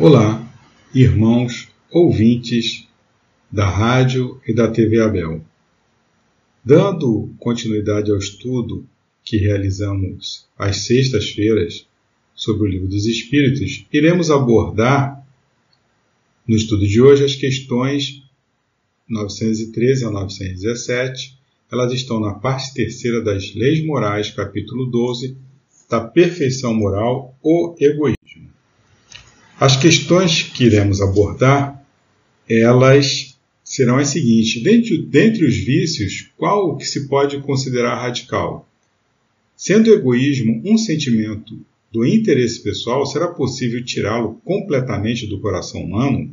Olá, irmãos ouvintes da rádio e da TV Abel. Dando continuidade ao estudo que realizamos às sextas-feiras sobre o Livro dos Espíritos, iremos abordar no estudo de hoje as questões 913 a 917. Elas estão na parte terceira das Leis Morais, capítulo 12, da perfeição moral, o egoísmo. As questões que iremos abordar, elas serão as seguintes. Dentre, dentre os vícios, qual que se pode considerar radical? Sendo o egoísmo um sentimento do interesse pessoal, será possível tirá-lo completamente do coração humano?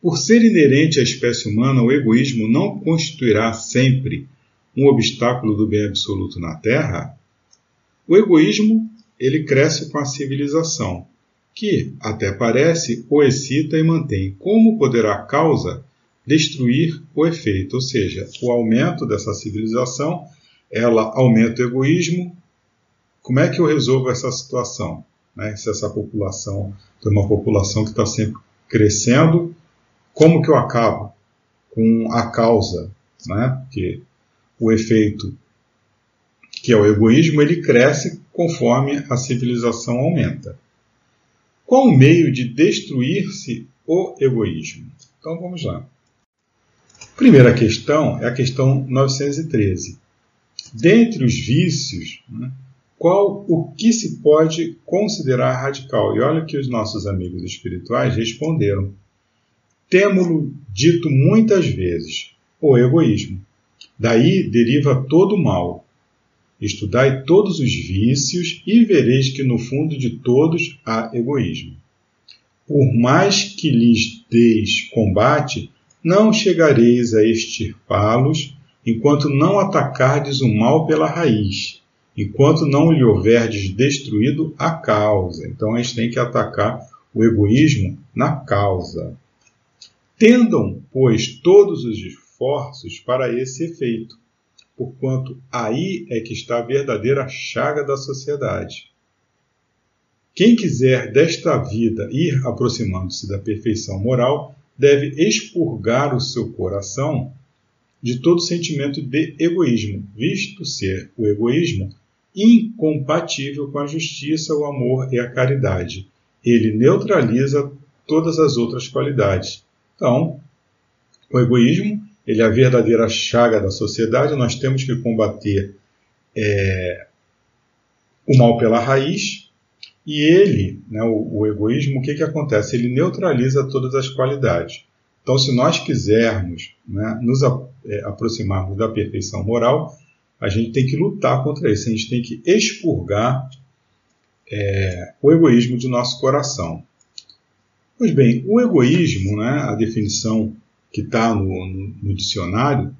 Por ser inerente à espécie humana, o egoísmo não constituirá sempre um obstáculo do bem absoluto na Terra? O egoísmo ele cresce com a civilização que, até parece, o excita e mantém. Como poderá a causa destruir o efeito? Ou seja, o aumento dessa civilização, ela aumenta o egoísmo. Como é que eu resolvo essa situação? Né? Se essa população tem uma população que está sempre crescendo, como que eu acabo com a causa? Né? Porque o efeito, que é o egoísmo, ele cresce conforme a civilização aumenta. Qual o meio de destruir-se o egoísmo? Então vamos lá. Primeira questão é a questão 913. Dentre os vícios, né, qual o que se pode considerar radical? E olha que os nossos amigos espirituais responderam. Temo-lo dito muitas vezes, o egoísmo. Daí deriva todo o mal, Estudai todos os vícios e vereis que no fundo de todos há egoísmo. Por mais que lhes deis combate, não chegareis a extirpá-los enquanto não atacardes o mal pela raiz, enquanto não lhe houverdes destruído a causa. Então a gente tem que atacar o egoísmo na causa. Tendam, pois, todos os esforços para esse efeito porquanto aí é que está a verdadeira chaga da sociedade. Quem quiser desta vida ir aproximando-se da perfeição moral, deve expurgar o seu coração de todo sentimento de egoísmo, visto ser o egoísmo incompatível com a justiça, o amor e a caridade. Ele neutraliza todas as outras qualidades. Então, o egoísmo ele é a verdadeira chaga da sociedade, nós temos que combater é, o mal pela raiz, e ele, né, o, o, egoísmo, o que, que acontece? Ele neutraliza todas as qualidades. Então, se nós quisermos né, nos a, é, aproximarmos da perfeição moral, a gente tem que lutar contra isso, a gente tem que expurgar é, o egoísmo de nosso coração. Pois bem, o egoísmo, né, a definição que está no, no, no dicionário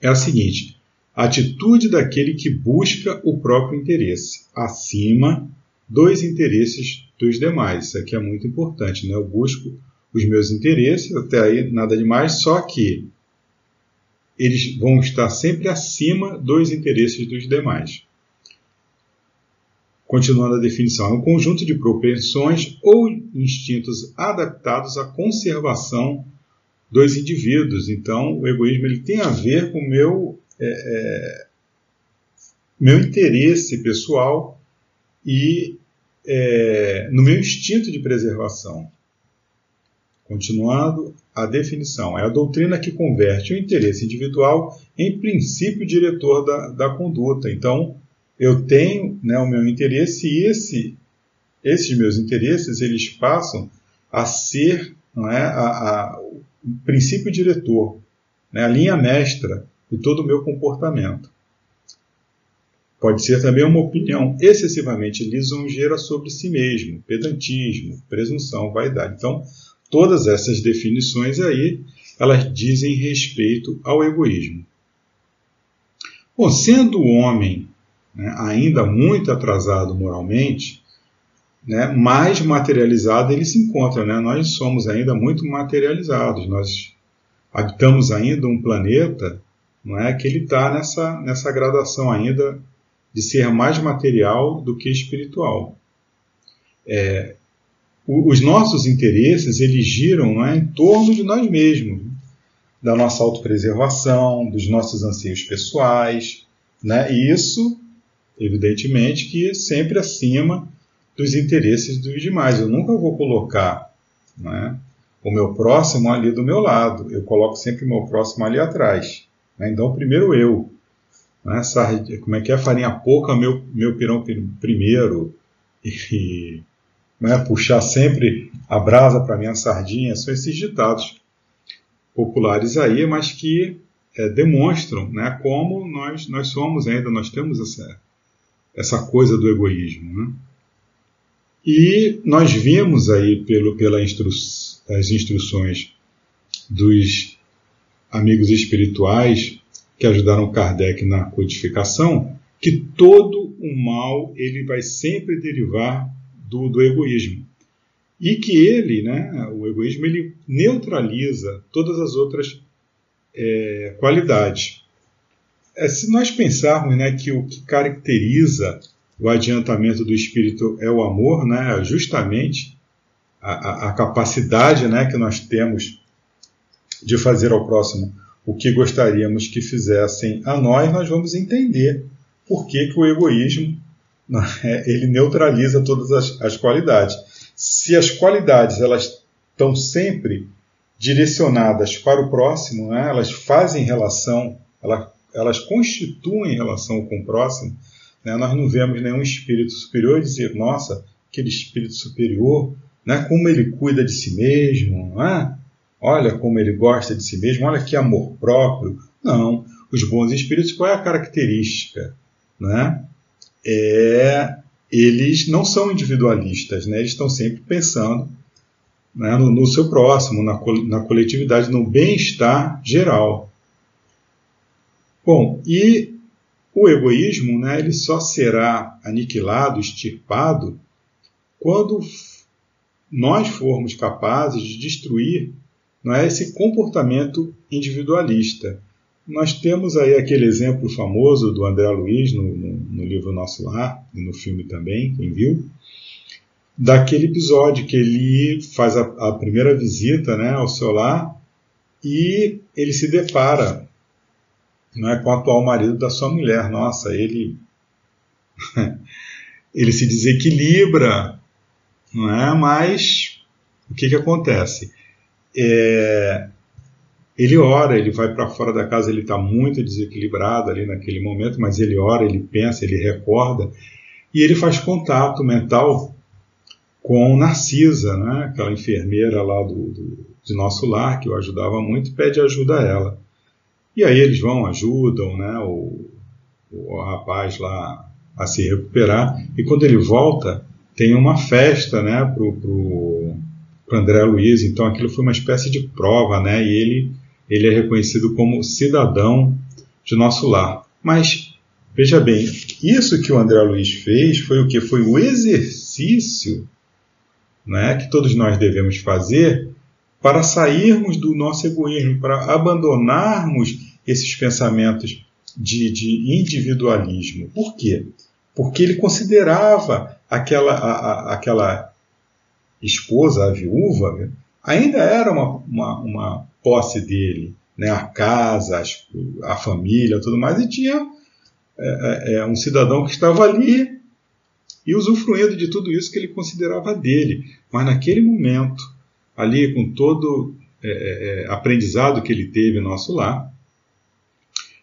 é a seguinte: atitude daquele que busca o próprio interesse, acima dos interesses dos demais. Isso aqui é muito importante, né? Eu busco os meus interesses, até aí nada demais, só que eles vão estar sempre acima dos interesses dos demais. Continuando a definição, é um conjunto de propensões ou instintos adaptados à conservação dos indivíduos. Então, o egoísmo ele tem a ver com o meu, é, é, meu interesse pessoal e é, no meu instinto de preservação. Continuando a definição, é a doutrina que converte o interesse individual em princípio diretor da, da conduta. Então, eu tenho né, o meu interesse e esse, esses meus interesses eles passam a ser é, a, a, princípio diretor, né, a linha mestra de todo o meu comportamento. Pode ser também uma opinião excessivamente lisonjeira sobre si mesmo, pedantismo, presunção, vaidade. Então, todas essas definições aí, elas dizem respeito ao egoísmo. Bom, sendo o homem né, ainda muito atrasado moralmente, né, mais materializado ele se encontra. Né? Nós somos ainda muito materializados, nós habitamos ainda um planeta não é, que ele está nessa, nessa gradação ainda de ser mais material do que espiritual. É, os nossos interesses eles giram não é, em torno de nós mesmos, da nossa autopreservação, dos nossos anseios pessoais, né? E isso, evidentemente, que sempre acima dos interesses dos demais. Eu nunca vou colocar né, o meu próximo ali do meu lado, eu coloco sempre o meu próximo ali atrás. Né? Então, primeiro eu. Né? Como é que é? Farinha pouca, meu, meu pirão primeiro. E, né? puxar sempre a brasa para minha sardinha. São esses ditados populares aí, mas que é, demonstram né, como nós, nós somos ainda, nós temos essa, essa coisa do egoísmo. Né? E nós vimos aí pelo, pela instru instruções dos amigos espirituais que ajudaram Kardec na codificação que todo o mal ele vai sempre derivar do, do egoísmo e que ele, né, o egoísmo, ele neutraliza todas as outras é, qualidades. É, se nós pensarmos né, que o que caracteriza o adiantamento do espírito é o amor, né, justamente a, a, a capacidade né, que nós temos de fazer ao próximo o que gostaríamos que fizessem a nós, nós vamos entender por que, que o egoísmo né, ele neutraliza todas as, as qualidades se as qualidades elas estão sempre direcionadas para o próximo, né? elas fazem relação, elas, elas constituem relação com o próximo, né? nós não vemos nenhum espírito superior dizer, nossa, aquele espírito superior, né? como ele cuida de si mesmo, é? olha como ele gosta de si mesmo, olha que amor próprio. Não, os bons espíritos, qual é a característica? Né? É eles não são individualistas, né? eles estão sempre pensando né, no, no, seu próximo, na, na coletividade, no bem-estar geral. Bom, e o egoísmo né, ele só será aniquilado, extirpado, quando nós formos capazes de destruir não é, esse comportamento individualista. Nós temos aí aquele exemplo famoso do André Luiz no, no, no livro Nosso Lar, e no filme também, quem viu, daquele episódio que ele faz a, a primeira visita né, ao seu lar e ele se depara é, com o atual marido da sua mulher. Nossa, ele, ele se desequilibra, não é? mas o que, que acontece? É, ele ora, ele vai para fora da casa, ele está muito desequilibrado ali naquele momento, mas ele ora, ele pensa, ele recorda e ele faz contato mental com Narcisa, né, aquela enfermeira lá do, do, de nosso lar que o ajudava muito, pede ajuda a ela. E aí eles vão, ajudam né, o, o rapaz lá a se recuperar, e quando ele volta, tem uma festa né, para o André Luiz, então aquilo foi uma espécie de prova, né, e ele ele é reconhecido como cidadão de nosso lar. Mas, veja bem, isso que o André Luiz fez foi o que? Foi o exercício né, que todos nós devemos fazer para sairmos do nosso egoísmo, para abandonarmos esses pensamentos de, de individualismo. Por quê? Porque ele considerava aquela, a, a, aquela esposa, a viúva, ainda era uma, uma, uma posse dele, né, a casa, a família, tudo mais, e tinha é, é, é, um cidadão que estava ali e usufruindo de tudo isso que ele considerava dele. Mas naquele momento, ali com todo é, é, é aprendizado que ele teve no nosso lar,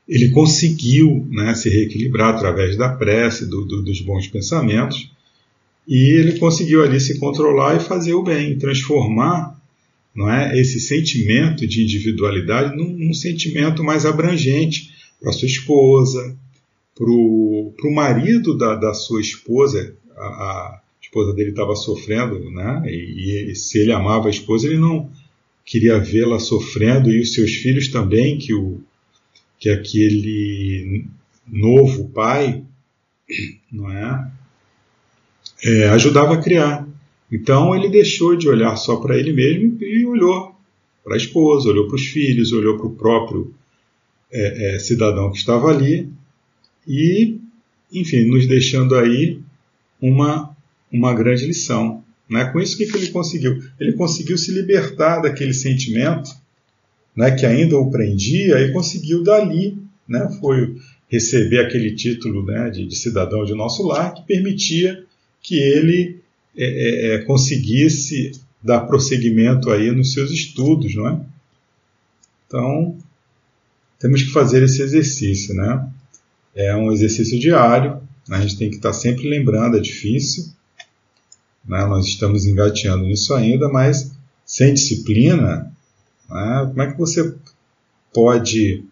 ele conseguiu né, se reequilibrar através da prece, do, do, dos bons pensamentos, e ele conseguiu ali se controlar e fazer o bem, transformar não é, esse sentimento de individualidade num, num sentimento mais abrangente para sua esposa, para o marido da, da sua esposa, a, a esposa dele estava sofrendo, né? E, e, se ele amava a esposa, ele não queria vê-la sofrendo e os seus filhos também, que o que aquele novo pai, não é, é ajudava a criar. Então ele deixou de olhar só para ele mesmo e olhou para a esposa, olhou para os filhos, olhou para o próprio é, é, cidadão que estava ali e, enfim, nos deixando aí uma, uma grande lição. Né? Com isso, o que, que ele conseguiu? Ele conseguiu se libertar daquele sentimento né, que ainda o prendia e conseguiu dali, né, foi receber aquele título né, de, de, cidadão de nosso lar que permitia que ele é, é, é, conseguisse dar prosseguimento aí nos seus estudos, não é? Então, temos que fazer esse exercício, né? É um exercício diário, a gente tem que estar sempre lembrando, é difícil, né? nós estamos engateando nisso ainda, mas sem disciplina, né? como é que você pode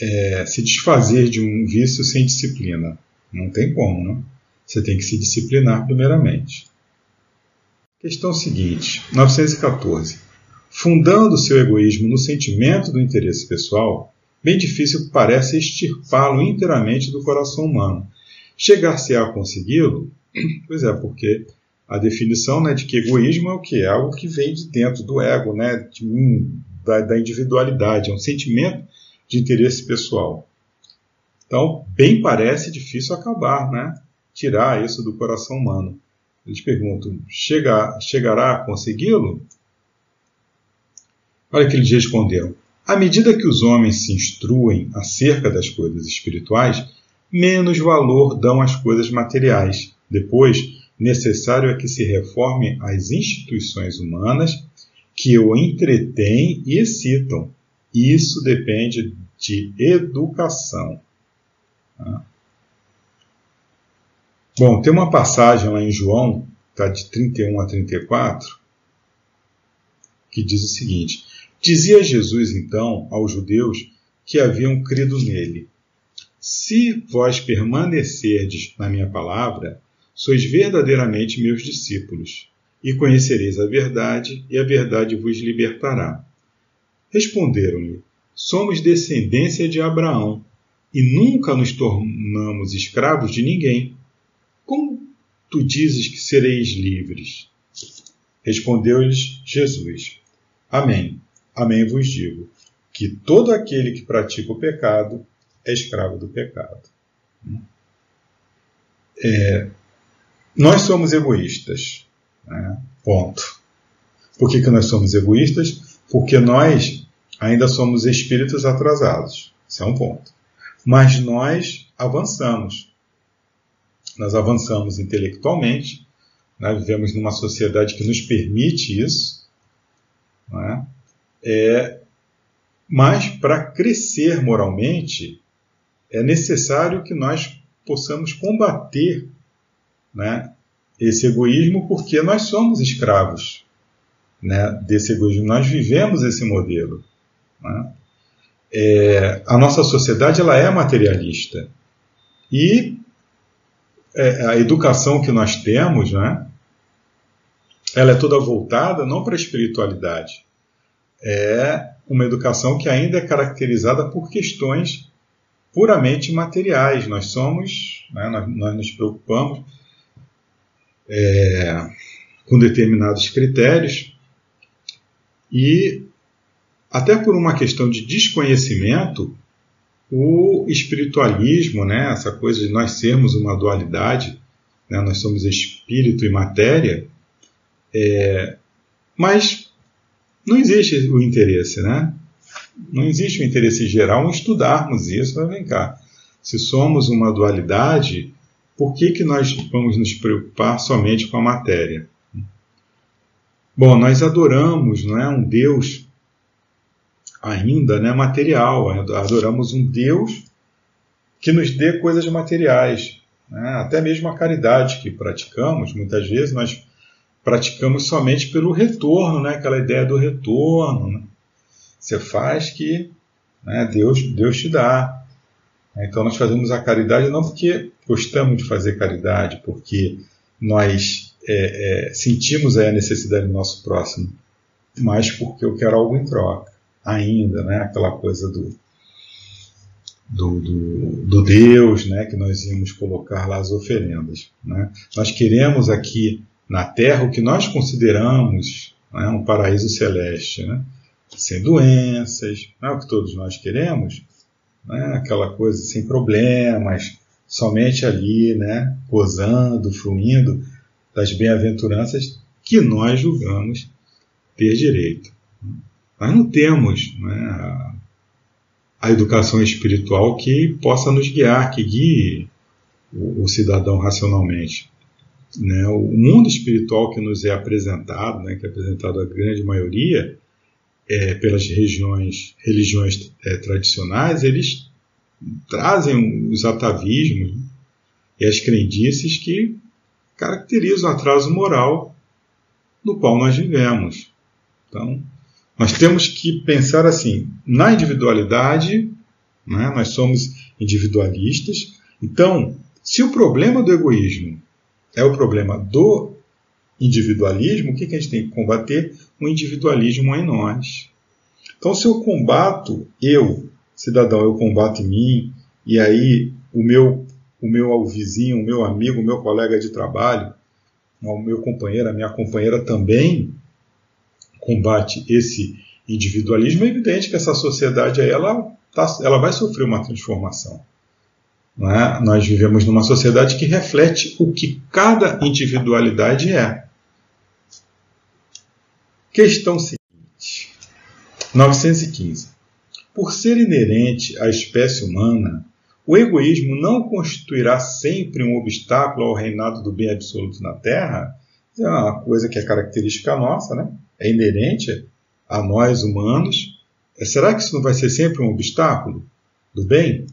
é, se desfazer de um vício sem disciplina? Não tem como, né? Você tem que se disciplinar primeiramente. Questão seguinte, 914. Fundando seu egoísmo no sentimento do interesse pessoal, bem difícil parece extirpá-lo inteiramente do coração humano. Chegar-se a consegui-lo? Pois é, porque a definição né, de que egoísmo é o que? É algo que vem de dentro do ego, né, de mim, da, da individualidade, é um sentimento de interesse pessoal. Então, bem parece difícil acabar, né? Tirar isso do coração humano. Eles perguntam: chega, chegará a consegui-lo? Olha que eles responderam: à medida que os homens se instruem acerca das coisas espirituais, menos valor dão às coisas materiais. Depois, necessário é que se reforme as instituições humanas que o entretêm e excitam. Isso depende de educação. Tá? Bom, tem uma passagem lá em João, tá, de 31 a 34, que diz o seguinte: Dizia Jesus então aos judeus que haviam crido nele: Se vós permanecerdes na minha palavra, sois verdadeiramente meus discípulos, e conhecereis a verdade, e a verdade vos libertará. Responderam-lhe: Somos descendência de Abraão, e nunca nos tornamos escravos de ninguém. Como tu dizes que sereis livres? Respondeu-lhes Jesus: Amém, amém vos digo, que todo aquele que pratica o pecado é escravo do pecado. É, nós somos egoístas. Né? Ponto. Por que, que nós somos egoístas? Porque nós ainda somos espíritos atrasados. Esse é um ponto. Mas nós avançamos. Nós avançamos intelectualmente, né? vivemos numa sociedade que nos permite isso. Né? É, mas para crescer moralmente, é necessário que nós possamos combater né, esse egoísmo porque nós somos escravos né, desse egoísmo, nós vivemos esse modelo. Né? É, a nossa sociedade ela é materialista e é, a educação que nós temos, né, ela é toda voltada não para a espiritualidade, é uma educação que ainda é caracterizada por questões puramente materiais. Nós somos, né, nós, nós nos preocupamos é, com determinados critérios e até por uma questão de desconhecimento, o espiritualismo, né, essa coisa de nós sermos uma dualidade, né, nós somos espírito e matéria, é, mas não existe o interesse, né? Não existe o interesse geral em estudarmos isso, mas vem cá. Se somos uma dualidade, por que, que nós vamos nos preocupar somente com a matéria? Bom, nós adoramos não é, um Deus ainda né, material, adoramos um Deus que nos dê coisas materiais. Né? Até mesmo a caridade que praticamos, muitas vezes nós praticamos somente pelo retorno, né? aquela ideia do retorno. Né? Você faz que né, Deus, Deus te dá. Então nós fazemos a caridade não porque gostamos de fazer caridade, porque nós é, é, sentimos a necessidade do nosso próximo, mas porque eu quero algo em troca, ainda, né? Aquela coisa do, do, do, do Deus, né? Que nós íamos colocar lá as oferendas. Né? Nós queremos aqui na Terra o que nós consideramos né, um paraíso celeste, né? sem doenças, não é o que todos nós queremos, né? aquela coisa sem problemas, somente ali, né? gozando, fruindo das bem-aventuranças que nós julgamos ter direito. Nós não temos né, a, educação espiritual que possa nos guiar, que guie o, o cidadão racionalmente. Né? O mundo espiritual que nos é apresentado, né, que é apresentado à grande maioria, é, pelas regiões, religiões é, tradicionais, eles trazem os atavismos né, e as crendices que caracterizam o atraso moral no qual nós vivemos. Então, nós temos que pensar assim, na individualidade, né, nós somos individualistas, então, se o problema do egoísmo é o problema do individualismo, o que, que a gente tem que combater? O individualismo em nós. Então, se eu combato, eu, cidadão, eu combato em mim, e aí o meu, o meu vizinho, o meu amigo, o meu colega de trabalho, o meu companheiro, a minha companheira também combate esse individualismo, é evidente que essa sociedade aí, ela, tá, ela vai sofrer uma transformação. É? Nós vivemos numa sociedade que reflete o que cada individualidade é. Questão seguinte: 915. Por ser inerente à espécie humana, o egoísmo não constituirá sempre um obstáculo ao reinado do bem absoluto na Terra? É uma coisa que é característica nossa, né? É inerente a nós humanos. Será que isso não vai ser sempre um obstáculo do bem?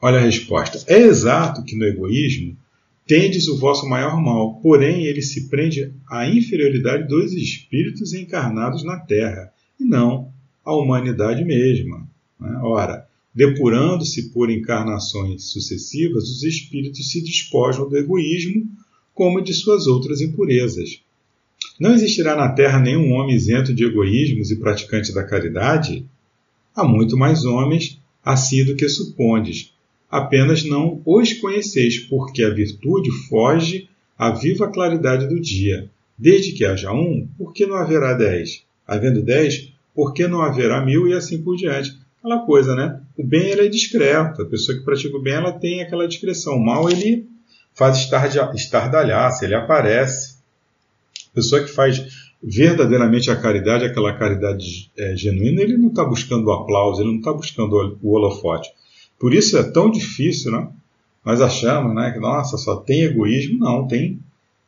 Olha a resposta. É exato que no egoísmo tendes o vosso maior mal, porém ele se prende à inferioridade dos espíritos encarnados na terra, e não à humanidade mesma. Né? Ora, depurando-se por encarnações sucessivas, os espíritos se despojam do egoísmo, como de suas outras impurezas. Não existirá na terra nenhum homem isento de egoísmos e praticante da caridade? Há muito mais homens assim do que supondes, apenas não os conheceis, porque a virtude foge à viva claridade do dia. Desde que haja um, por que não haverá dez? Havendo dez, por que não haverá mil e assim por diante? Aquela coisa, né? O bem ele é discreto, a pessoa que pratica o bem ela tem aquela discreção. O mal ele faz estardalhaça, ele aparece. A pessoa que faz verdadeiramente a caridade, aquela caridade é, genuína, ele não está buscando o aplauso, ele não está buscando o holofote. Por isso é tão difícil, né? Nós achamos, né, que nossa, só tem egoísmo. Não, tem,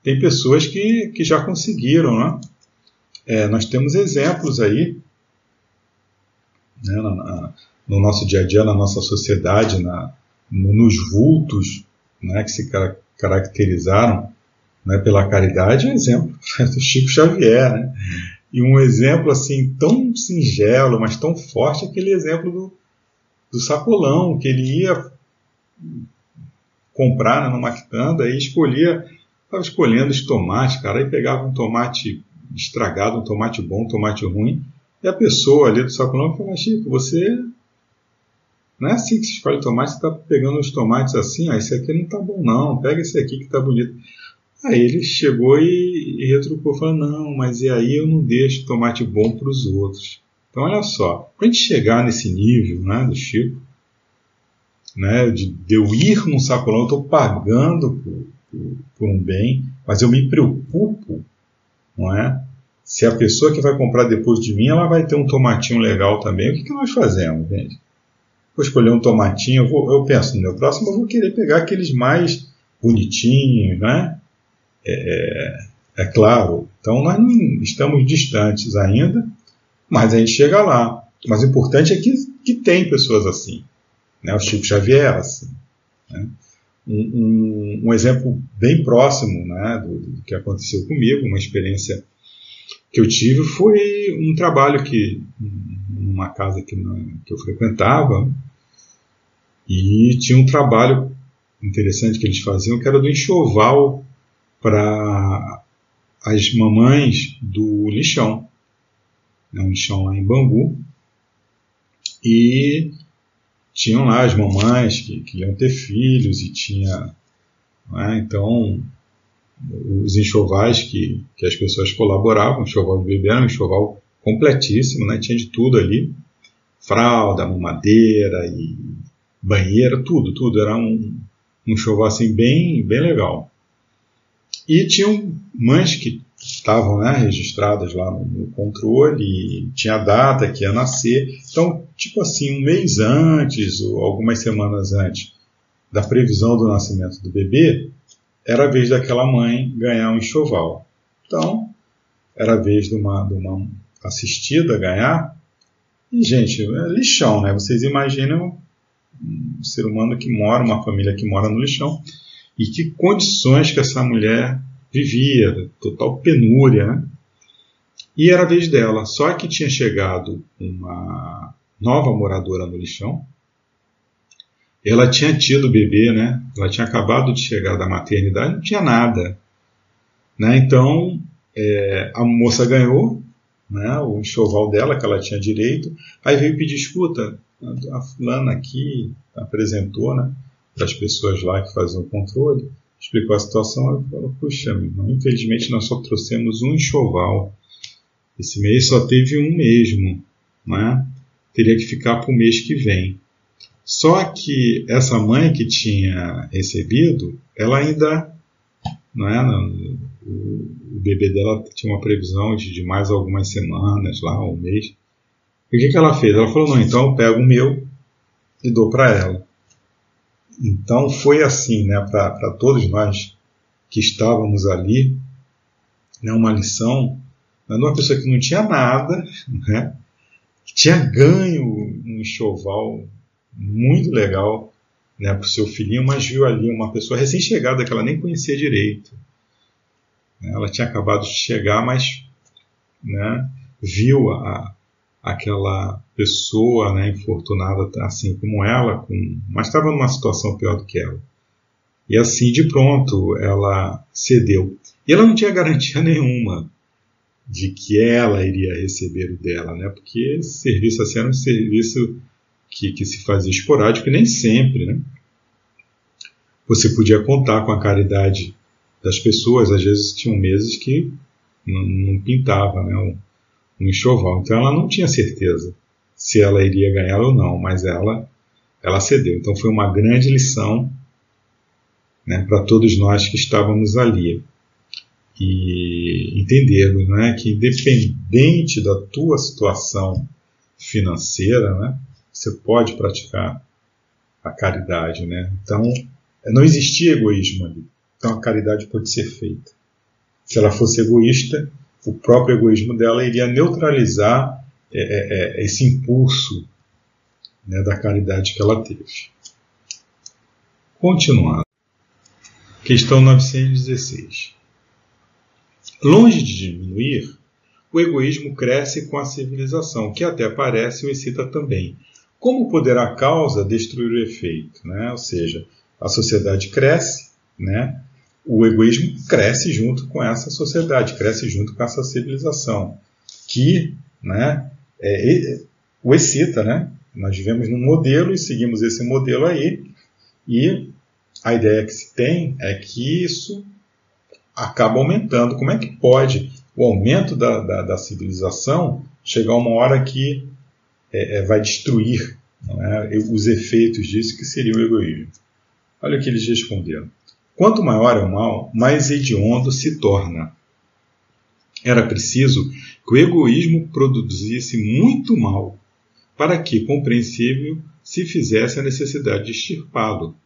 tem pessoas que, que já conseguiram, né? É, nós temos exemplos aí né, na, no nosso dia a dia, na nossa sociedade, na, no, nos vultos né, que se car caracterizaram né, pela caridade, um exemplo do Chico Xavier. Né? E um exemplo assim tão singelo, mas tão forte, é aquele exemplo do, do sacolão, que ele ia comprar né, numa quitanda e escolhia, estava escolhendo os tomates, cara, aí pegava um tomate estragado, um tomate bom, um tomate ruim, e a pessoa ali do sacolão falava, Chico, você não é assim que se escolhe tomate, você está pegando os tomates assim, ah, esse aqui não está bom não, pega esse aqui que está bonito. Aí ele chegou e, e retrucou, falou, não, mas e aí eu não deixo tomate bom para os outros. Então, olha só, para a gente chegar nesse nível né, do Chico, né, de, de eu ir num sacolão, eu estou pagando por, por, por, um bem, mas eu me preocupo, não é? Se a pessoa que vai comprar depois de mim, ela vai ter um tomatinho legal também, o que, que nós fazemos, gente? Vou escolher um tomatinho, eu, vou, eu penso no meu próximo, eu vou querer pegar aqueles mais bonitinhos, né? É, é, é claro. Então, nós não estamos distantes ainda, mas a gente chega lá. Mas o importante é que, que tem pessoas assim. Né? O Chico Xavier assim. Né? Um, um, um, exemplo bem próximo né, do, do, que aconteceu comigo, uma experiência que eu tive, foi um trabalho que, numa casa que, que eu frequentava, e tinha um trabalho interessante que eles faziam, que era do enxoval para as mamães do lixão né, um chão lá em Bangu, e tinham lá as mamães que, que iam ter filhos e tinha, né, então, os enxovais que, que as pessoas colaboravam, enxoval de bebê era um enxoval completíssimo, né, tinha de tudo ali, fralda, mamadeira e banheira, tudo, tudo, era um, um enxoval assim bem, bem legal. E tinham mães que estavam né, registradas lá no, controle, e tinha a data que ia nascer. Então, tipo assim, um mês antes ou algumas semanas antes da previsão do nascimento do bebê, era a vez daquela mãe ganhar um enxoval. Então, era a vez de uma, de uma assistida ganhar. E, gente, é lixão, né? Vocês imaginam um ser humano que mora, uma família que mora no lixão, e que condições que essa mulher vivia, total penúria, né? E era a vez dela. Só que tinha chegado uma nova moradora no lixão. Ela tinha tido bebê, né? Ela tinha acabado de chegar da maternidade, não tinha nada. Né? Então, é, a moça ganhou né, o enxoval dela, que ela tinha direito. Aí veio pedir, escuta, a fulana aqui apresentou né, para as pessoas lá que faziam o controle explicou a situação, ela falou, puxa, infelizmente nós só trouxemos um enxoval. Esse mês só teve um mesmo, né? Teria que ficar para o mês que vem. Só que essa mãe que tinha recebido, ela ainda, não é, o, o bebê dela tinha uma previsão de, de, mais algumas semanas, lá, um mês. E o que, que ela fez? Ela falou, não, então eu pego o meu e dou para ela. Então foi assim, né, para todos nós que estávamos ali, né, uma lição né, de uma pessoa que não tinha nada, né, que tinha ganho um enxoval muito legal né, para o seu filhinho, mas viu ali uma pessoa recém-chegada que ela nem conhecia direito. Ela tinha acabado de chegar, mas né, viu a, aquela pessoa né, infortunada assim como ela, com, mas estava numa situação pior do que ela. E assim, de pronto, ela cedeu. E ela não tinha garantia nenhuma de que ela iria receber o dela, né? porque esse serviço assim era um serviço que, que se fazia esporádico e nem sempre. Né? Você podia contar com a caridade das pessoas, às vezes tinham meses que não, não pintava né? Um enxoval. Então ela não tinha certeza se ela iria ganhar ou não, mas ela, ela cedeu. Então foi uma grande lição né, para todos nós que estávamos ali. E entendermos né, que, independente da tua situação financeira, né, você pode praticar a caridade. Né? Então, não existia egoísmo ali. Então, a caridade pode ser feita. Se ela fosse egoísta, o próprio egoísmo dela iria neutralizar é, é, é, esse impulso né, da caridade que ela teve. Continuando. Questão 916. Longe de diminuir, o egoísmo cresce com a civilização, que até parece o excita também. Como poderá a causa destruir o efeito? Né? Ou seja, a sociedade cresce, né? O egoísmo cresce junto com essa sociedade, cresce junto com essa civilização, que né, é, o excita. Né? Nós vivemos num modelo e seguimos esse modelo aí, e a ideia que se tem é que isso acaba aumentando. Como é que pode o aumento da, da, da civilização chegar a uma hora que é, é, vai destruir é, os efeitos disso, que seria o egoísmo? Olha o que eles responderam. Quanto maior é o mal, mais hediondo se torna. Era preciso que o egoísmo produzisse muito mal, para que, compreensível, se fizesse a necessidade de extirpá-lo.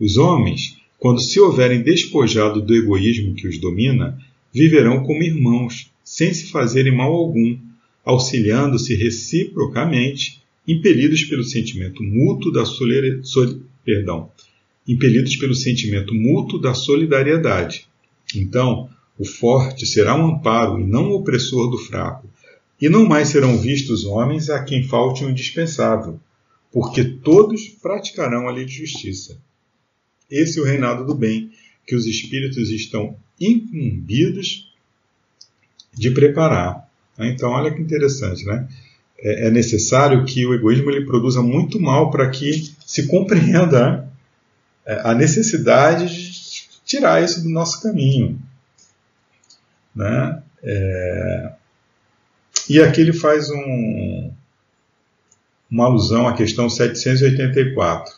Os homens, quando se houverem despojado do egoísmo que os domina, viverão como irmãos, sem se fazerem mal algum, auxiliando-se reciprocamente, impelidos pelo sentimento mútuo da solera, sol, perdão, impelidos pelo sentimento mútuo da solidariedade. Então, o forte será um amparo e não o opressor do fraco, e não mais serão vistos homens a quem falte o indispensável, porque todos praticarão a lei de justiça. Esse é o reinado do bem que os espíritos estão incumbidos de preparar. Então, olha que interessante, né? É, é necessário que o egoísmo ele produza muito mal para que se compreenda a necessidade de tirar isso do nosso caminho. Né? É... E aqui ele faz um, uma alusão à questão 784.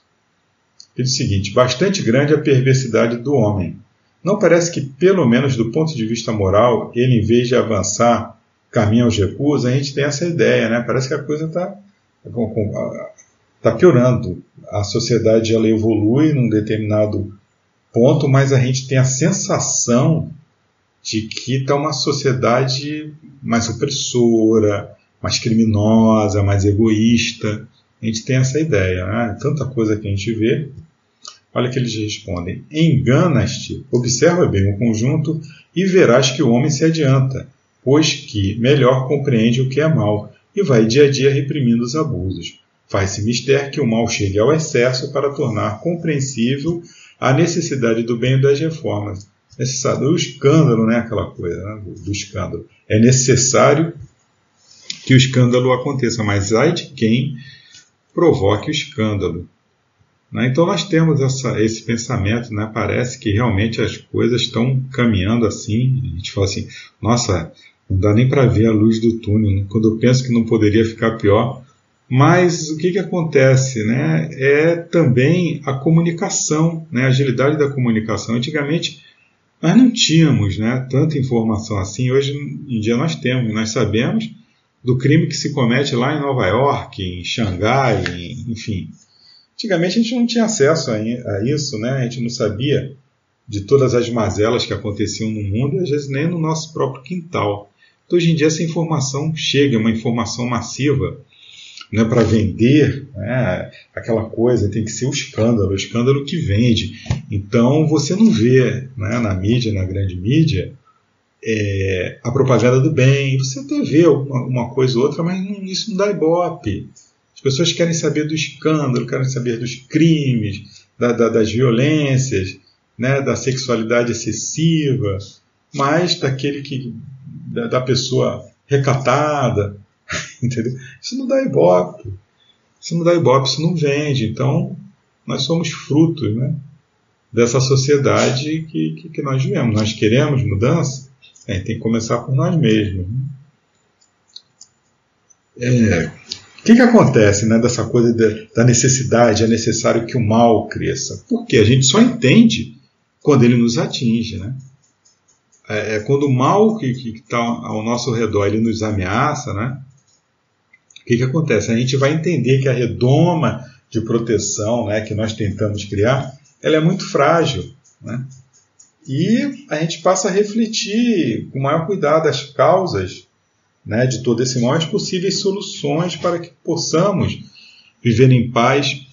Ele diz o seguinte: bastante grande a perversidade do homem. não parece que, pelo menos do ponto de vista moral, ele, em vez de avançar caminho aos recursos, a gente tem essa ideia, né? Parece que a coisa está tá piorando. A sociedade ela evolui num determinado ponto, mas a gente tem a sensação de que está uma sociedade mais opressora, mais criminosa, mais egoísta. A gente tem essa ideia, né? Tanta coisa que a gente vê. Olha que eles respondem: Enganas-te, observa bem o conjunto e verás que o homem se adianta, pois que melhor compreende o que é mal e vai dia a dia reprimindo os abusos. Faz-se mister que o mal chegue ao excesso para tornar compreensível a necessidade do bem e das reformas. Necessário, o escândalo, né, aquela coisa né, do escândalo. É necessário que o escândalo aconteça, mas ai de quem provoque o escândalo. Né? Então nós temos essa, esse pensamento, né? parece que realmente as coisas estão caminhando assim, a gente fala assim, nossa, não dá nem para ver a luz do túnel, né? quando eu penso que não poderia ficar pior. Mas o que, que acontece? Né? É também a comunicação, né? a agilidade da comunicação. Antigamente nós não tínhamos né, tanta informação assim, hoje em dia nós temos, nós sabemos do crime que se comete lá em Nova York, em Xangai, enfim. Antigamente a gente não tinha acesso a isso, né? a gente não sabia de todas as mazelas que aconteciam no mundo às vezes nem no nosso próprio quintal. Então, hoje em dia essa informação chega, uma informação massiva, não é para vender, né? aquela coisa, tem que ser o escândalo, o escândalo que vende. Então você não vê né, na mídia, na grande mídia, é, a propaganda do bem. Você até vê uma, uma coisa ou outra, mas isso não dá ibope. As pessoas querem saber do escândalo, querem saber dos crimes, da, da, das violências, né, da sexualidade excessiva, mas daquele que da, da pessoa recatada, entendeu? Isso não dá ibope. Isso não dá ibope, isso não vende. Então, nós somos frutos, né, dessa sociedade que, que, que nós vivemos. Nós queremos mudança, a gente tem que começar por nós mesmos. Né? É, o que, que acontece né, dessa coisa de, da necessidade, é necessário que o mal cresça? Porque a gente só entende quando ele nos atinge. Né? É, é quando o mal que está ao nosso redor ele nos ameaça, né? Que, que acontece? A gente vai entender que a redoma de proteção né, que nós tentamos criar ela é muito frágil. Né? E a gente passa a refletir com maior cuidado as causas né, de todo esse mal, as possíveis soluções para que possamos viver em paz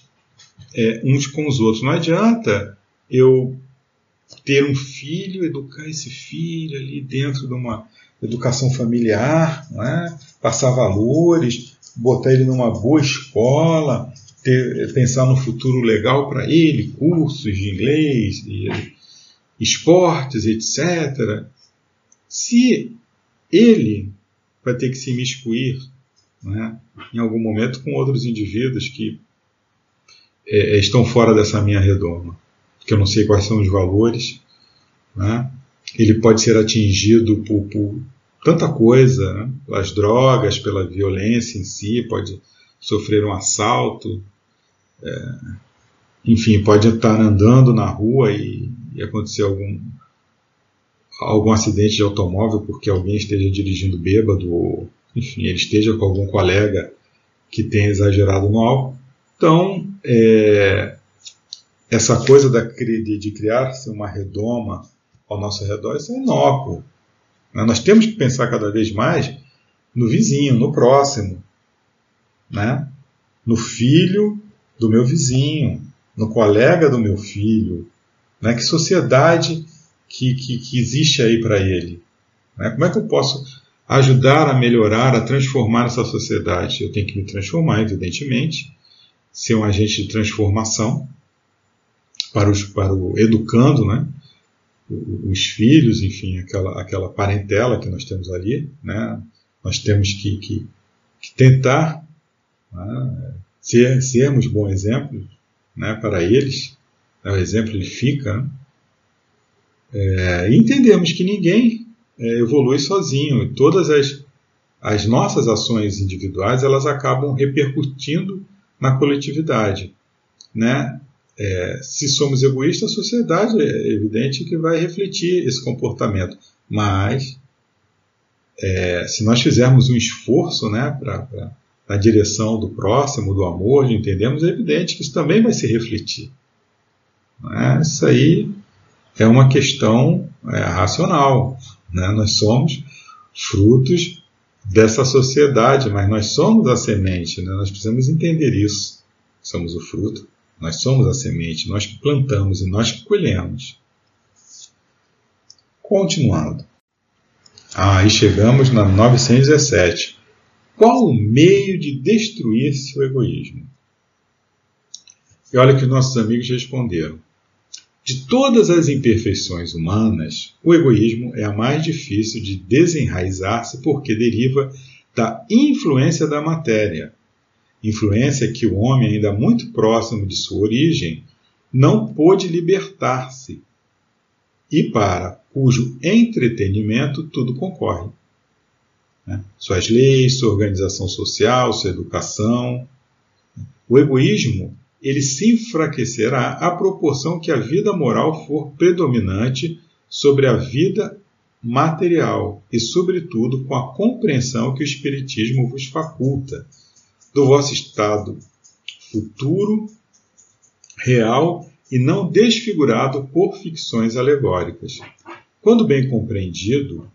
é, uns com os outros. Não adianta eu ter um filho, educar esse filho ali dentro de uma educação familiar, né, passar valores, botar ele numa boa escola, ter, pensar no futuro legal para ele, cursos de inglês, esportes, etc. Se ele vai ter que se imiscuir né, em algum momento com outros indivíduos que é, estão fora dessa minha redoma, que eu não sei quais são os valores, né, ele pode ser atingido por, por tanta coisa, né, pelas drogas, pela violência em si, pode sofrer um assalto, é, enfim, pode estar andando na rua e e acontecer algum, algum acidente de automóvel porque alguém esteja dirigindo bêbado ou, enfim, ele esteja com algum colega que tenha exagerado no álcool. Então, é, essa coisa da, de, de criar-se uma redoma ao nosso redor, isso é inócuo. Né? Nós temos que pensar cada vez mais no vizinho, no próximo, né? no filho do meu vizinho, no colega do meu filho, né? Que sociedade que, que, que existe aí para ele? Né? Como é que eu posso ajudar a melhorar, a transformar essa sociedade? Eu tenho que me transformar, evidentemente, ser um agente de transformação para, os, para o educando, né? Os filhos, enfim, aquela, aquela parentela que nós temos ali, né? nós temos que, que, que tentar né? ser, sermos bons exemplos né? para eles, é o exemplo ele fica, né? é, e entendemos que ninguém é, evolui sozinho. Todas as, as nossas ações individuais elas acabam repercutindo na coletividade. Né? É, se somos egoístas, a sociedade é evidente que vai refletir esse comportamento. Mas, é, se nós fizermos um esforço né, para na direção do próximo, do amor, de entendermos, é evidente que isso também vai se refletir. É? Isso aí é uma questão é, racional. Né? Nós somos frutos dessa sociedade, mas nós somos a semente, né? nós precisamos entender isso. Somos o fruto, nós somos a semente, nós que plantamos e nós que colhemos. Continuando. Ah, aí chegamos na 917. Qual o meio de destruir seu egoísmo? E olha que os nossos amigos responderam. De todas as imperfeições humanas, o egoísmo é a mais difícil de desenraizar-se porque deriva da influência da matéria. Influência que o homem, ainda muito próximo de sua origem, não pôde libertar-se e para cujo entretenimento tudo concorre. Né? Suas leis, sua organização social, sua educação. O egoísmo ele se enfraquecerá à proporção que a vida moral for predominante sobre a vida material e, sobretudo, com a compreensão que o Espiritismo vos faculta do vosso estado futuro, real e não desfigurado por ficções alegóricas. Quando bem compreendido,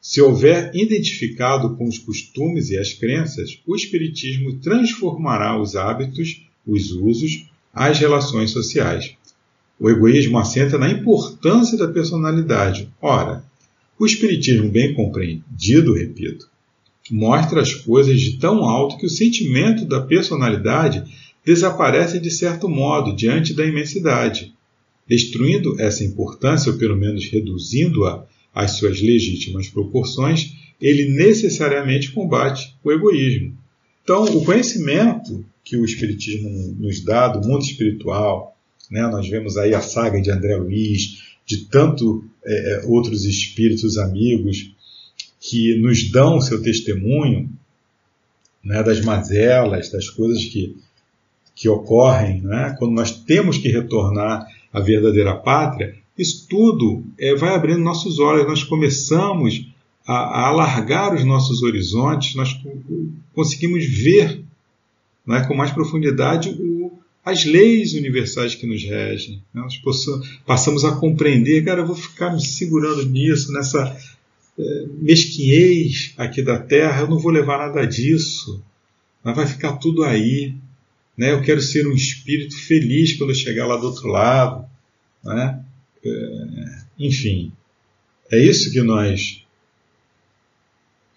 se houver identificado com os costumes e as crenças, o Espiritismo transformará os hábitos os usos, as relações sociais. O egoísmo assenta na importância da personalidade. Ora, o Espiritismo bem compreendido, repito, mostra as coisas de tão alto que o sentimento da personalidade desaparece de certo modo diante da imensidade. Destruindo essa importância, ou pelo menos reduzindo-a às suas legítimas proporções, ele necessariamente combate o egoísmo. Então, o conhecimento que o Espiritismo nos dá do mundo espiritual, né? nós vemos aí a saga de André Luiz, de tanto é, é outros espíritos amigos que nos dão seu testemunho né, das mazelas, das coisas que, que ocorrem né, quando nós temos que retornar à verdadeira pátria, isso tudo é, vai abrindo nossos olhos, nós começamos a, a alargar os nossos horizontes, nós conseguimos ver né, com mais profundidade o, as leis universais que nos regem. Né? Nós possamos, passamos a compreender, cara, eu vou ficar me segurando nisso, nessa mesquinhez aqui da Terra, eu não vou levar nada disso, mas vai ficar tudo aí. Né? Eu quero ser um espírito feliz quando eu chegar lá do outro lado. Né? É, enfim, é isso que nós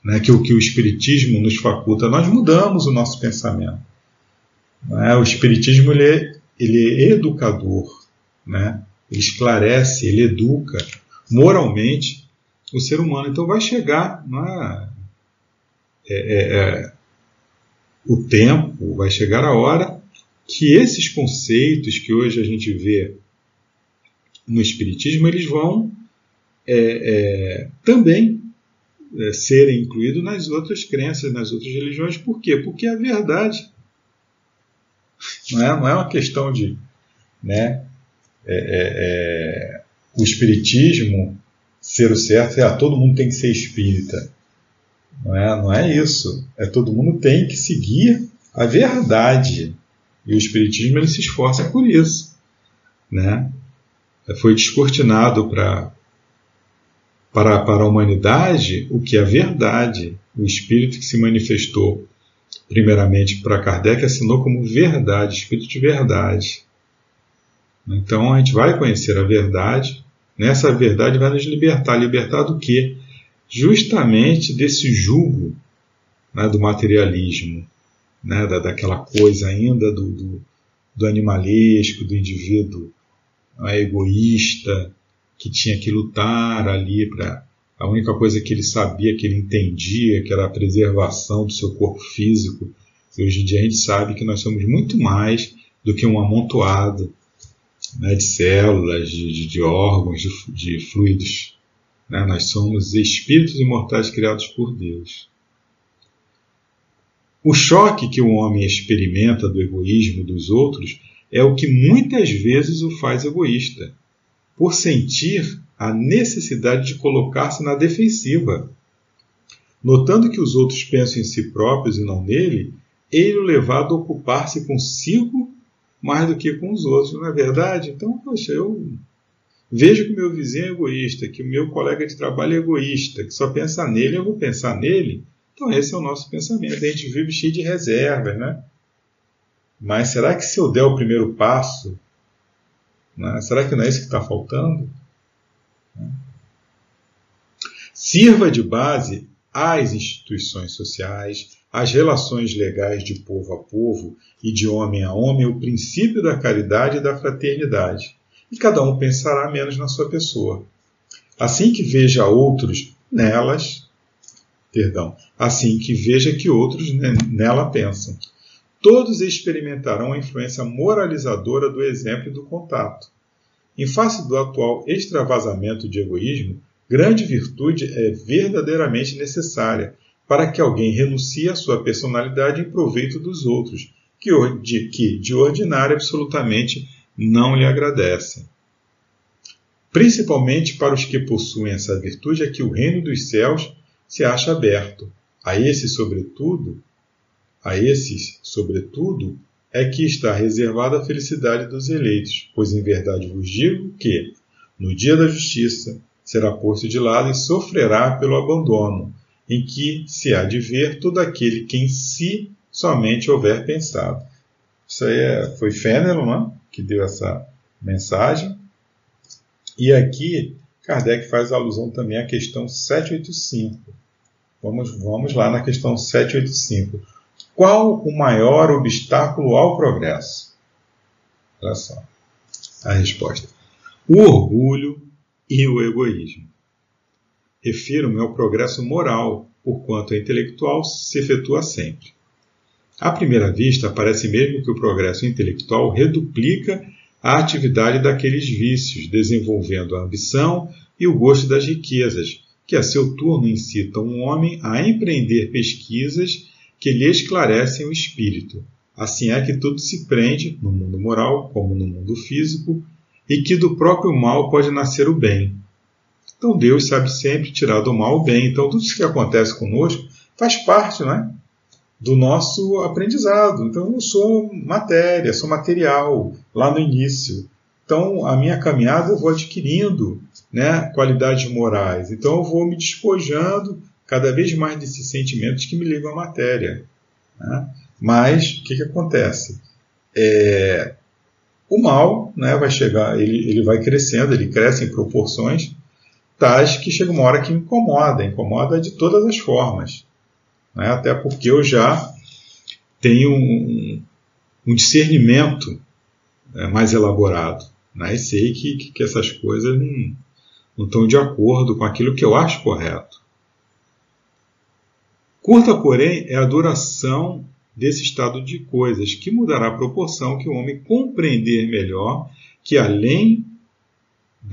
né, que, o, que o Espiritismo nos faculta, nós mudamos o nosso pensamento. Né? O Espiritismo ele é, ele é educador, né? ele esclarece, ele educa moralmente o ser humano. Então vai chegar né? é, é, é, o tempo, vai chegar a hora que esses conceitos que hoje a gente vê no Espiritismo, eles vão é, é, também é, serem incluídos nas outras crenças, nas outras religiões. Por quê? Porque a verdade não é, não é uma questão de. Né, é, é, é, o espiritismo ser o certo é ah, todo mundo tem que ser espírita. Não é, não é isso. É todo mundo tem que seguir a verdade. E o espiritismo ele se esforça por isso. Né? Foi descortinado para para, para a humanidade o que é verdade. O espírito que se manifestou primeiramente para Kardec, assinou como verdade, espírito de verdade. Então a gente vai conhecer a verdade, nessa verdade vai nos libertar. Libertar do quê? Justamente desse jugo né, do materialismo, né, da, daquela coisa ainda do, do, do animalesco, do indivíduo né, egoísta, que tinha que lutar ali para a única coisa que ele sabia, que ele entendia, que era a preservação do seu corpo físico. E hoje em dia a gente sabe que nós somos muito mais do que um amontoado né, de células, de, de órgãos, de, de fluidos. Né? Nós somos espíritos imortais criados por Deus. O choque que o homem experimenta do egoísmo dos outros é o que muitas vezes o faz egoísta, por sentir a necessidade de colocar-se na defensiva. Notando que os outros pensam em si próprios e não nele, ele o levado a ocupar-se consigo mais do que com os outros, não é verdade? Então, poxa, eu vejo que o meu vizinho é egoísta, que o meu colega de trabalho é egoísta, que só pensa nele, eu vou pensar nele. Então, esse é o nosso pensamento. A gente vive cheio de reservas, né? Mas será que se eu der o primeiro passo, né, será que não é isso que está faltando? Sirva de base às instituições sociais, às relações legais de povo a povo e de homem a homem o princípio da caridade e da fraternidade. E cada um pensará menos na sua pessoa. Assim que veja outros nelas, perdão, assim que veja que outros nela pensam. Todos experimentarão a influência moralizadora do exemplo e do contato. Em face do atual extravasamento de egoísmo, grande virtude é verdadeiramente necessária para que alguém renuncie à sua personalidade em proveito dos outros, que de, que, de ordinário absolutamente não lhe agradecem. Principalmente para os que possuem essa virtude é que o reino dos céus se acha aberto. A esses, sobretudo, a esses, sobretudo, é que está reservada a felicidade dos eleitos, pois em verdade vos digo que, no dia da justiça, será posto de lado e sofrerá pelo abandono, em que se há de ver todo aquele que em si somente houver pensado. Isso aí é, foi Fénelon né, que deu essa mensagem. E aqui Kardec faz alusão também à questão 785. Vamos, vamos lá na questão 785. Qual o maior obstáculo ao progresso? Olha só a resposta. O orgulho e o egoísmo. Refiro-me ao progresso moral, porquanto a intelectual se efetua sempre. À primeira vista, parece mesmo que o progresso intelectual reduplica a atividade daqueles vícios, desenvolvendo a ambição e o gosto das riquezas, que a seu turno incitam um homem a empreender pesquisas que lhe esclarecem o espírito. Assim é que tudo se prende, no mundo moral como no mundo físico, e que do próprio mal pode nascer o bem. Então Deus sabe sempre tirar do mal o bem. Então tudo isso que acontece conosco faz parte né, do nosso aprendizado. Então eu sou matéria, sou material lá no início. Então a minha caminhada eu vou adquirindo né, qualidades morais. Então eu vou me despojando cada vez mais desses sentimentos que me ligam à matéria. Né? Mas o que, que acontece? É, o mal né, vai chegar, ele, ele vai crescendo, ele cresce em proporções tais que chega uma hora que incomoda, incomoda de todas as formas. Né, até porque eu já tenho um, um discernimento né, mais elaborado. Né, e sei que, que, que essas coisas não, não estão de acordo com aquilo que eu acho correto. Curta, porém, é a duração desse estado de coisas, que mudará a proporção que o homem compreender melhor que além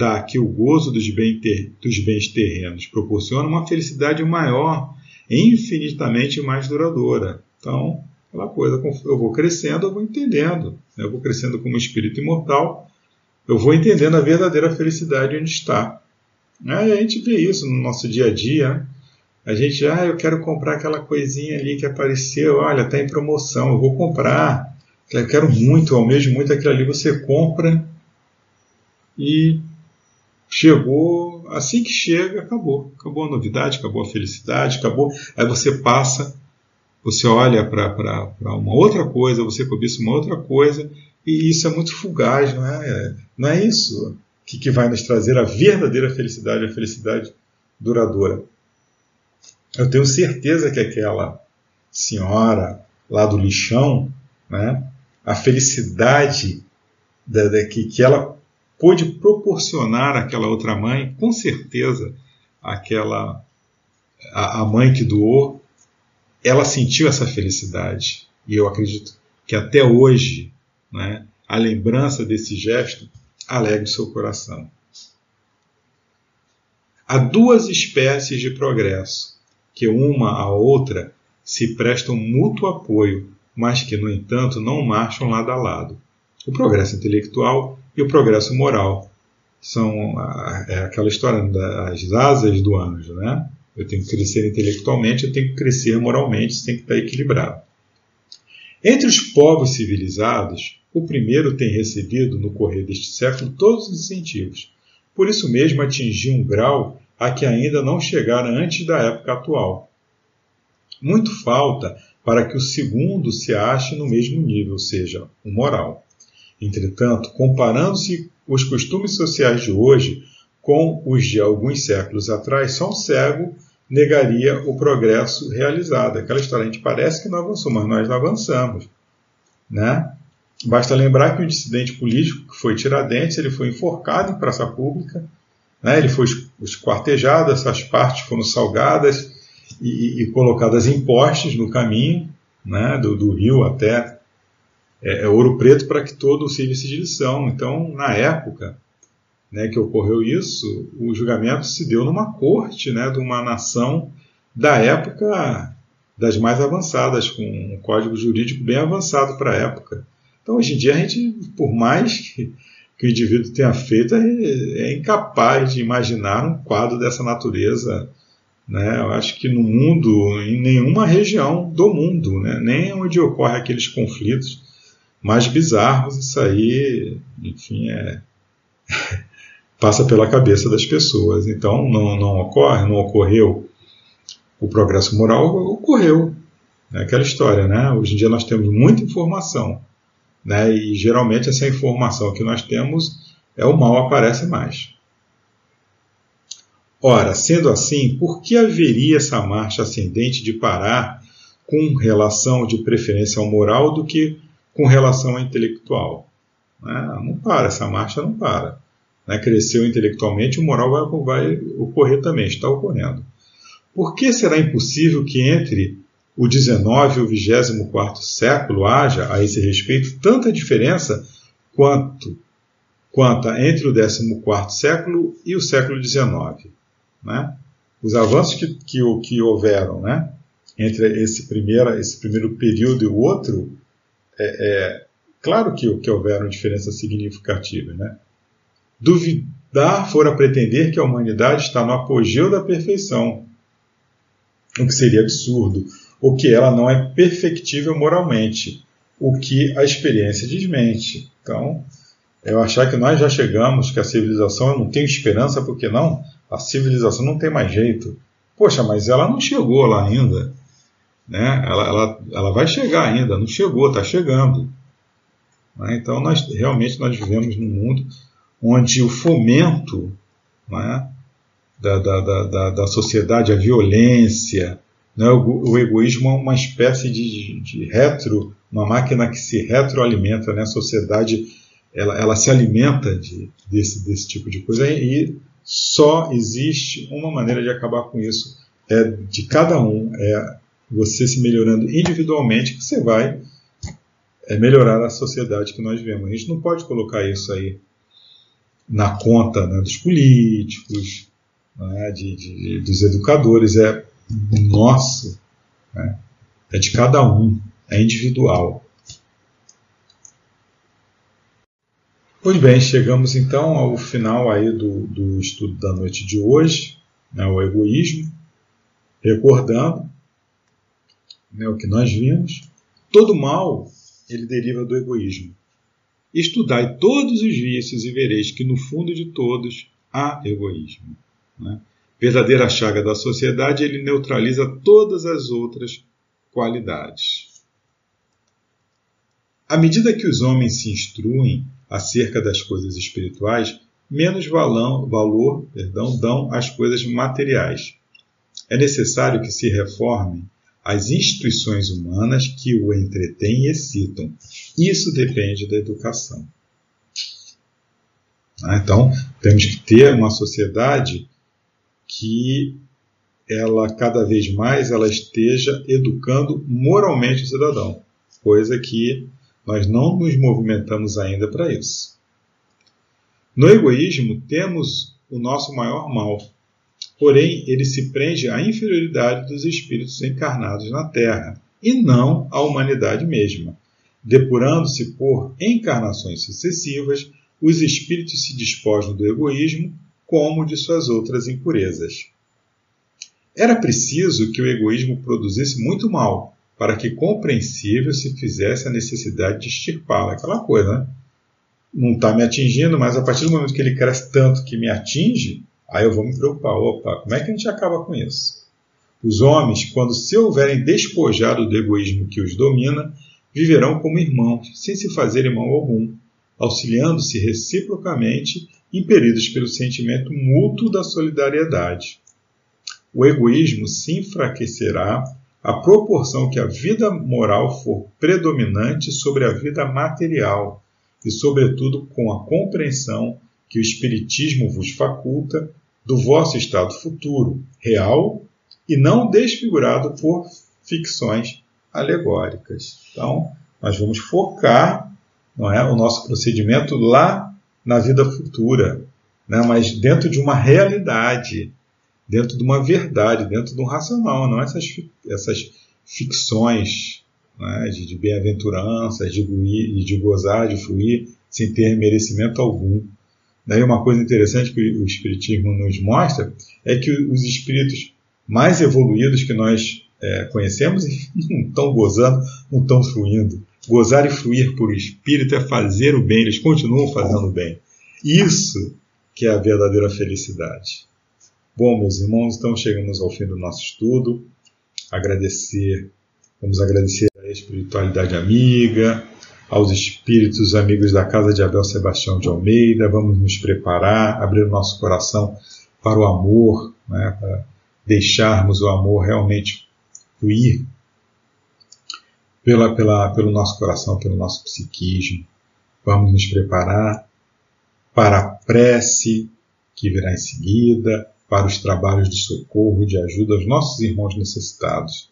da que o gozo dos, bem ter, dos bens terrenos proporciona uma felicidade maior infinitamente mais duradoura. Então, aquela coisa, eu vou crescendo, eu vou entendendo. Né? Eu vou crescendo como espírito imortal, eu vou entendendo a verdadeira felicidade onde está. Né? E a gente vê isso no nosso dia a dia. Né? A gente, ah, eu quero comprar aquela coisinha ali que apareceu, olha, está em promoção, eu vou comprar. Eu quero muito, almejo muito aquilo ali. Você compra e chegou, assim que chega, acabou. Acabou a novidade, acabou a felicidade, acabou. Aí você passa, você olha para uma outra coisa, você cobiça uma outra coisa, e isso é muito fugaz, não é? Não é isso que, que vai nos trazer a verdadeira felicidade, a felicidade duradoura. Eu tenho certeza que aquela senhora lá do lixão, né, a felicidade da, da, que, que ela pôde proporcionar àquela outra mãe, com certeza aquela a, a mãe que doou, ela sentiu essa felicidade. E eu acredito que até hoje, né, a lembrança desse gesto alegra o seu coração. Há duas espécies de progresso que uma à outra se prestam mútuo apoio, mas que, no entanto, não marcham lado a lado. O progresso intelectual e o progresso moral. São é aquela história das asas do anjo, né? Eu tenho que crescer intelectualmente, eu tenho que crescer moralmente, isso tem que estar equilibrado. Entre os povos civilizados, o primeiro tem recebido, no correr deste século, todos os incentivos. Por isso mesmo atingiu um grau a que ainda não chegara antes da época atual. Muito falta para que o segundo se ache no mesmo nível, ou seja, o moral. Entretanto, comparando-se os costumes sociais de hoje com os de alguns séculos atrás, só um cego negaria o progresso realizado. Aquela história, a gente parece que não avançou, mas nós não avançamos. Né? Basta lembrar que o dissidente político, que foi Tiradentes, ele foi enforcado em praça pública, né? ele foi esquartejado, essas partes foram salgadas e, e colocadas em postes no caminho né? do, do rio até é, é Ouro Preto para que todo servisse de lição. Então, na época né, que ocorreu isso, o julgamento se deu numa corte né, de uma nação da época das mais avançadas, com um código jurídico bem avançado para a época. Então, hoje em dia, a gente, por mais que, que o indivíduo tenha feito, é, é, incapaz de imaginar um quadro dessa natureza. Né? Eu acho que no mundo, em nenhuma região do mundo, né? nem onde ocorrem aqueles conflitos mais bizarros, isso aí, enfim, é, passa pela cabeça das pessoas. Então, não, não ocorre, não ocorreu o progresso moral, ocorreu. É aquela história, né? Hoje em dia nós temos muita informação, né? E geralmente essa informação que nós temos é o mal aparece mais. Ora, sendo assim, por que haveria essa marcha ascendente de parar com relação de preferência ao moral do que com relação ao intelectual. Né? Não para, essa marcha não para. Né? Cresceu intelectualmente, o moral vai, vai ocorrer também, está ocorrendo. Por que será impossível que entre o 19 e o 24 século haja, a esse respeito, tanta diferença quanto, quanto entre o 14 século e o século 19? Né? Os avanços que, que, que houveram né? entre esse, primeira, esse primeiro período e o outro é, é, claro que, que houveram diferenças significativas. Né? Duvidar fora pretender que a humanidade está no apogeu da perfeição, o que seria absurdo, ou que ela não é perfectível moralmente, o que a experiência desmente. Então, eu achar que nós já chegamos, que a civilização, eu não tenho esperança, porque não? A civilização não tem mais jeito. Poxa, mas ela não chegou lá ainda. Né? Ela, ela, ela vai chegar ainda, não chegou, está chegando. Né? Então, nós realmente nós vivemos num mundo onde o fomento né, da, da, da, da, sociedade, a violência, né, o, o, egoísmo é uma espécie de, de, retro, uma máquina que se retroalimenta, né? a sociedade ela, ela se alimenta de, desse, desse tipo de coisa e só existe uma maneira de acabar com isso, é de cada um, é você se melhorando individualmente, que você vai é, melhorar a sociedade que nós vivemos. A gente não pode colocar isso aí na conta né, dos políticos, né, de, de, dos educadores, é nosso, né, é de cada um, é individual. Pois bem, chegamos então ao final aí do, do estudo da noite de hoje, né, o egoísmo, recordando né, o que nós vimos, todo mal ele deriva do egoísmo. Estudai todos os vícios e vereis que no fundo de todos há egoísmo. Né? Verdadeira chaga da sociedade, ele neutraliza todas as outras qualidades. À medida que os homens se instruem acerca das coisas espirituais, menos valão, valor perdão, dão às coisas materiais. É necessário que se reformem as instituições humanas que o entretêm e excitam. Isso depende da educação. Ah, então, temos que ter uma sociedade que ela cada vez mais ela esteja educando moralmente o cidadão, coisa que nós não nos movimentamos ainda para isso. No egoísmo temos o nosso maior mal, Porém, ele se prende à inferioridade dos espíritos encarnados na Terra, e não à humanidade mesma. Depurando-se por encarnações sucessivas, os espíritos se despojam do egoísmo como de suas outras impurezas. Era preciso que o egoísmo produzisse muito mal, para que compreensível se fizesse a necessidade de extirpá-lo. Aquela coisa, né? Não está me atingindo, mas a partir do momento que ele cresce tanto que me atinge, aí eu vou me preocupar. Opa, como é que a gente acaba com isso? Os homens, quando se houverem despojado do egoísmo que os domina, viverão como irmãos, sem se fazerem mal algum, auxiliando-se reciprocamente, impelidos pelo sentimento mútuo da solidariedade. O egoísmo se enfraquecerá à proporção que a vida moral for predominante sobre a vida material, e, sobretudo, com a compreensão que o Espiritismo vos faculta do vosso estado futuro, real e não desfigurado por ficções alegóricas. Então, nós vamos focar não é, o nosso procedimento lá na vida futura, né, mas dentro de uma realidade, dentro de uma verdade, dentro de um racional, não essas, essas ficções né, de, de bem-aventuranças, de, de gozar, de fluir, sem ter merecimento algum. Daí uma coisa interessante que o Espiritismo nos mostra é que os espíritos mais evoluídos que nós é, conhecemos não estão gozando, não estão fluindo. Gozar e fluir por espírito é fazer o bem, eles continuam fazendo o bem. Isso que é a verdadeira felicidade. Bom, meus irmãos, então chegamos ao fim do nosso estudo. Agradecer, vamos agradecer a espiritualidade amiga, aos espíritos amigos da casa de Abel Sebastião de Almeida. Vamos nos preparar, abrir o nosso coração para o amor, né, para deixarmos o amor realmente fluir pela, pela, pelo nosso coração, pelo nosso psiquismo. Vamos nos preparar para a prece que virá em seguida, para os trabalhos de socorro, de ajuda aos nossos irmãos necessitados.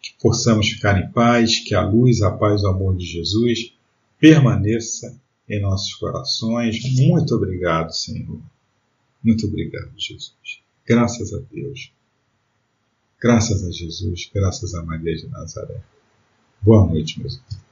Que possamos ficar em paz, que a luz, a paz e o amor de Jesus permaneça em nossos corações. Muito obrigado, Senhor. Muito obrigado, Jesus. Graças a Deus. Graças a Jesus, graças a Maria de Nazaré. Boa noite, meus irmãos.